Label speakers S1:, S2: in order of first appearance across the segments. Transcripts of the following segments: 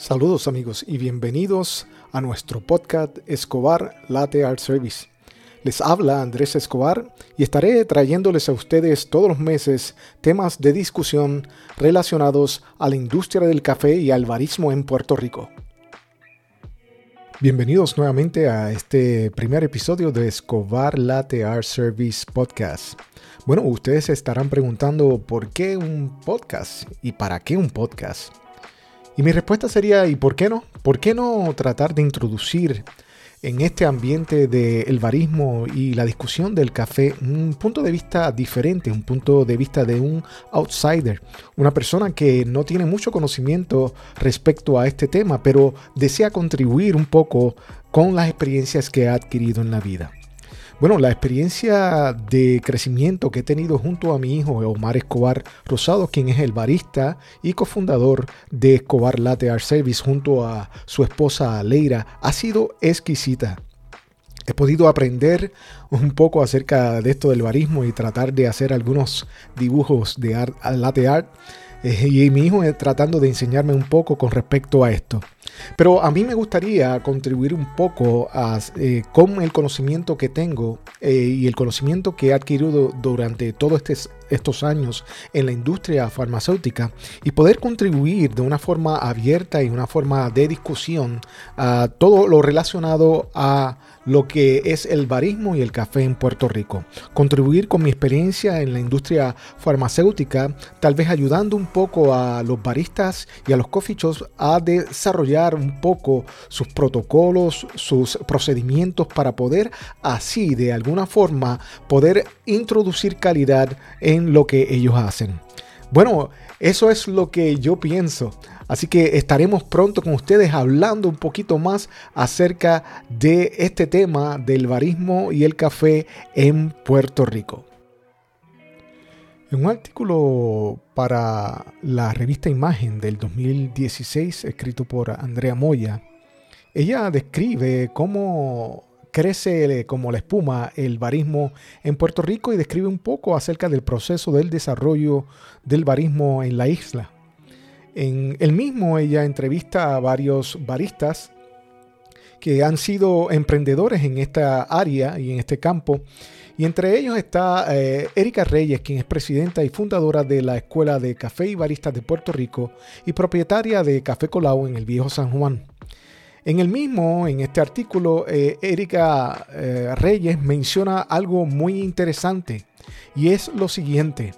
S1: Saludos amigos y bienvenidos a nuestro podcast Escobar Latte Art Service. Les habla Andrés Escobar y estaré trayéndoles a ustedes todos los meses temas de discusión relacionados a la industria del café y al barismo en Puerto Rico. Bienvenidos nuevamente a este primer episodio de Escobar Latte Art Service Podcast. Bueno, ustedes se estarán preguntando por qué un podcast y para qué un podcast. Y mi respuesta sería, ¿y por qué no? ¿Por qué no tratar de introducir en este ambiente del barismo y la discusión del café un punto de vista diferente, un punto de vista de un outsider, una persona que no tiene mucho conocimiento respecto a este tema, pero desea contribuir un poco con las experiencias que ha adquirido en la vida? Bueno, la experiencia de crecimiento que he tenido junto a mi hijo Omar Escobar Rosado, quien es el barista y cofundador de Escobar Latte Art Service junto a su esposa Leira, ha sido exquisita. He podido aprender un poco acerca de esto del barismo y tratar de hacer algunos dibujos de art, latte art eh, y mi hijo tratando de enseñarme un poco con respecto a esto. Pero a mí me gustaría contribuir un poco eh, con el conocimiento que tengo eh, y el conocimiento que he adquirido durante todos estos años en la industria farmacéutica y poder contribuir de una forma abierta y una forma de discusión a todo lo relacionado a lo que es el barismo y el café en Puerto Rico. Contribuir con mi experiencia en la industria farmacéutica, tal vez ayudando un poco a los baristas y a los coffee shops a desarrollar un poco sus protocolos, sus procedimientos para poder así de alguna forma poder introducir calidad en lo que ellos hacen. Bueno, eso es lo que yo pienso. Así que estaremos pronto con ustedes hablando un poquito más acerca de este tema del barismo y el café en Puerto Rico. En un artículo para la revista Imagen del 2016, escrito por Andrea Moya, ella describe cómo crece como la espuma el barismo en Puerto Rico y describe un poco acerca del proceso del desarrollo del barismo en la isla. En el mismo ella entrevista a varios baristas que han sido emprendedores en esta área y en este campo. Y entre ellos está eh, Erika Reyes, quien es presidenta y fundadora de la Escuela de Café y Baristas de Puerto Rico y propietaria de Café Colau en el Viejo San Juan. En el mismo, en este artículo, eh, Erika eh, Reyes menciona algo muy interesante y es lo siguiente.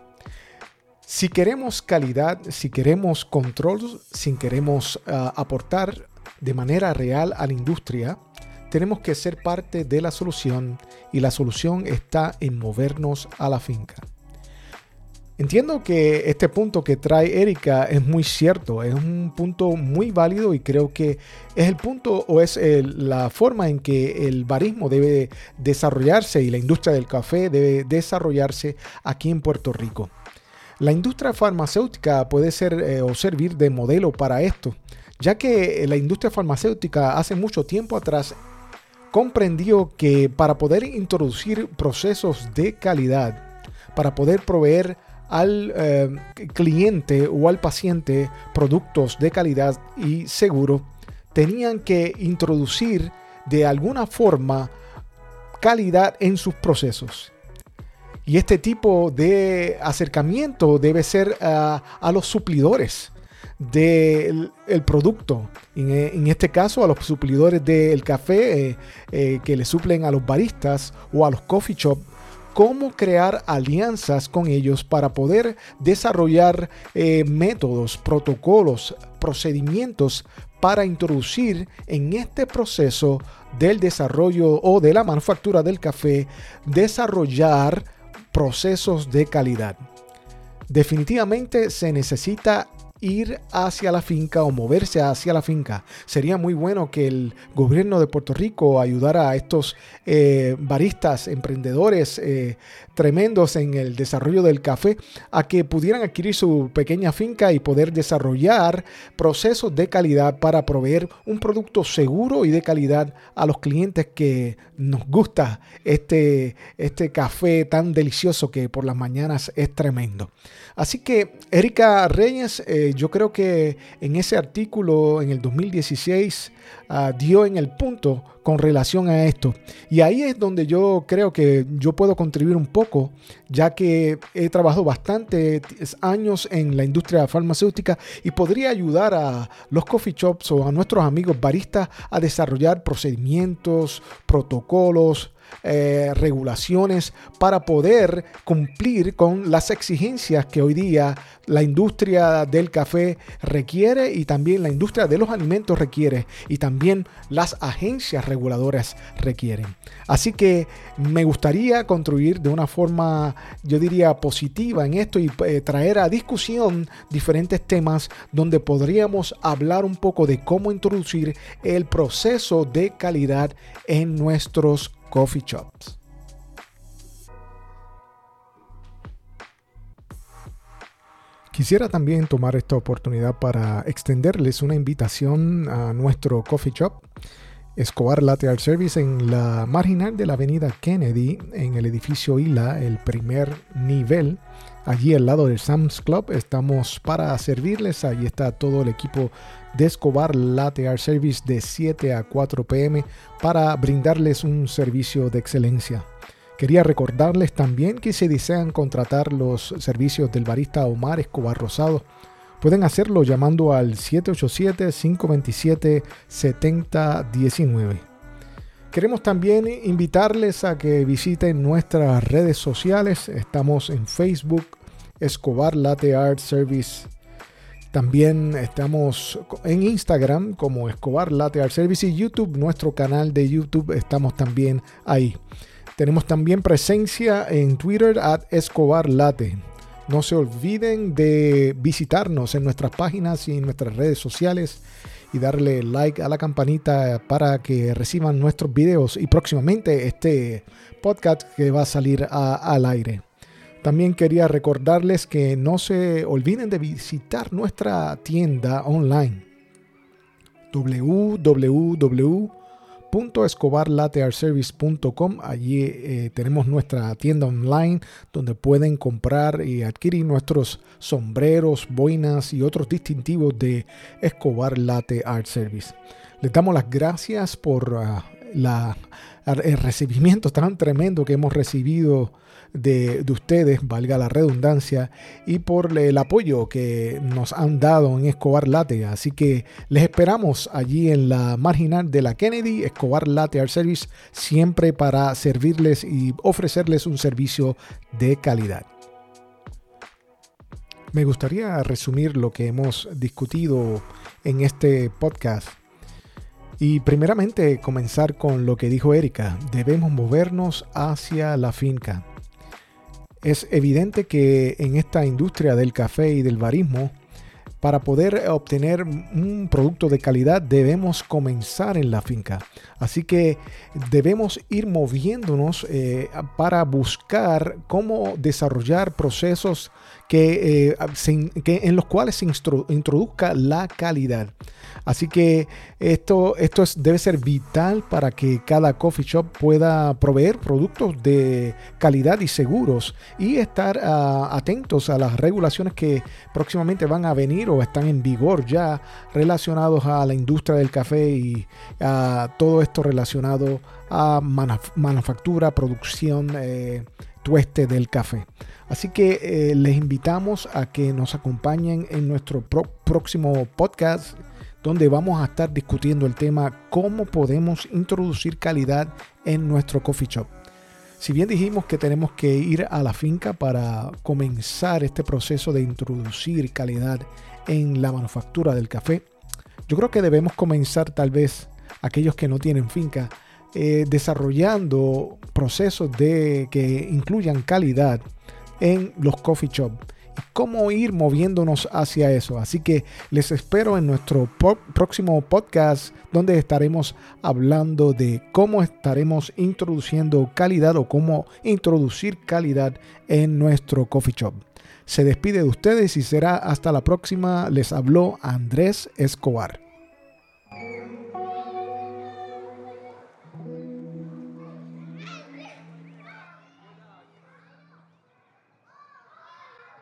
S1: Si queremos calidad, si queremos control, si queremos ah, aportar de manera real a la industria, tenemos que ser parte de la solución y la solución está en movernos a la finca. Entiendo que este punto que trae Erika es muy cierto, es un punto muy válido y creo que es el punto o es la forma en que el barismo debe desarrollarse y la industria del café debe desarrollarse aquí en Puerto Rico. La industria farmacéutica puede ser eh, o servir de modelo para esto, ya que la industria farmacéutica hace mucho tiempo atrás comprendió que para poder introducir procesos de calidad, para poder proveer al eh, cliente o al paciente productos de calidad y seguro, tenían que introducir de alguna forma calidad en sus procesos. Y este tipo de acercamiento debe ser ah, a los suplidores del producto. En, este caso, a los suplidores del café eh, eh, que le suplen a los baristas o a los coffee shop. Cómo crear alianzas con ellos para poder desarrollar eh, métodos, protocolos, procedimientos para introducir en este proceso del desarrollo o de la manufactura del café, desarrollar procesos de calidad. Definitivamente se necesita ir hacia la finca o moverse hacia la finca. Sería muy bueno que el gobierno de Puerto Rico ayudara a estos eh, baristas, emprendedores eh, tremendos en el desarrollo del café, a que pudieran adquirir su pequeña finca y poder desarrollar procesos de calidad para proveer un producto seguro y de calidad a los clientes que nos gusta este, este café tan delicioso que por las mañanas es tremendo. Así que Erika Reyes, eh, yo creo que en ese artículo en el 2016 ah, dio en el punto con relación a esto. Y ahí es donde yo creo que yo puedo contribuir un poco, ya que he trabajado bastantes años en la industria farmacéutica y podría ayudar a los coffee shops o a nuestros amigos baristas a desarrollar procedimientos, protocolos, eh, regulaciones para poder cumplir con las exigencias que hoy día la industria del café requiere y también la industria de los alimentos requiere y también las agencias reguladoras requieren. Así que me gustaría construir de una forma, yo diría, positiva en esto y eh, traer a discusión diferentes temas donde podríamos hablar un poco de cómo introducir el proceso de calidad en nuestros coffee shops. Quisiera también tomar esta oportunidad para extenderles una invitación a nuestro coffee shop, Escobar Latte Art Service, en la marginal de la avenida Kennedy, en el edificio ILA, el primer nivel. Allí al lado del Sam's Club estamos para servirles. Allí está todo el equipo de Escobar Latte Art Service de 7 a 4 pm para brindarles un servicio de excelencia. Quería recordarles también que si desean contratar los servicios del barista Omar Escobar Rosado, pueden hacerlo llamando al 787-527-7019. Queremos también invitarles a que visiten nuestras redes sociales. Estamos en Facebook, Escobar Latte Art Service también estamos en Instagram como Escobar Latte Art Service y YouTube, nuestro canal de YouTube, estamos también ahí. Tenemos también presencia en Twitter at Escobar Latte. No se olviden de visitarnos en nuestras páginas y en nuestras redes sociales y darle like a la campanita para que reciban nuestros videos y próximamente este podcast que va a salir al aire. También quería recordarles que no se olviden de visitar nuestra tienda online www.escobarlatearservice.com. Allí eh, tenemos nuestra tienda online donde pueden comprar y adquirir nuestros sombreros, boinas y otros distintivos de Escobar Latte Art Service. Les damos las gracias por ah, el recibimiento tan tremendo que hemos recibido de, ustedes, valga la redundancia, y por el apoyo que nos han dado en Escobar Latte. Así que les esperamos allí en la marginal de la Kennedy, Escobar Latte Art Service, siempre para servirles y ofrecerles un servicio de calidad. Me gustaría resumir lo que hemos discutido en este podcast. Y primeramente comenzar con lo que dijo Erika, debemos movernos hacia la finca. Es evidente que en esta industria del café y del barismo, para poder obtener un producto de calidad debemos comenzar en la finca. Así que debemos ir moviéndonos eh, para buscar cómo desarrollar procesos que, eh, en los cuales se introduzca la calidad. Así que esto, esto debe ser vital para que cada coffee shop pueda proveer productos de calidad y seguros y estar ah, atentos a las regulaciones que próximamente van a venir o están en vigor ya relacionados a la industria del café y a todo esto relacionado a manufactura, producción, eh, tueste del café. Así que eh, les invitamos a que nos acompañen en nuestro próximo podcast donde vamos a estar discutiendo el tema cómo podemos introducir calidad en nuestro coffee shop. Si bien dijimos que tenemos que ir a la finca para comenzar este proceso de introducir calidad en la manufactura del café, yo creo que debemos comenzar tal vez aquellos que no tienen finca eh, desarrollando procesos de, que incluyan calidad en los coffee shops cómo ir moviéndonos hacia eso. Así que les espero en nuestro próximo podcast donde estaremos hablando de cómo estaremos introduciendo calidad o cómo introducir calidad en nuestro coffee shop. Se despide de ustedes y será hasta la próxima. Les habló Andrés Escobar.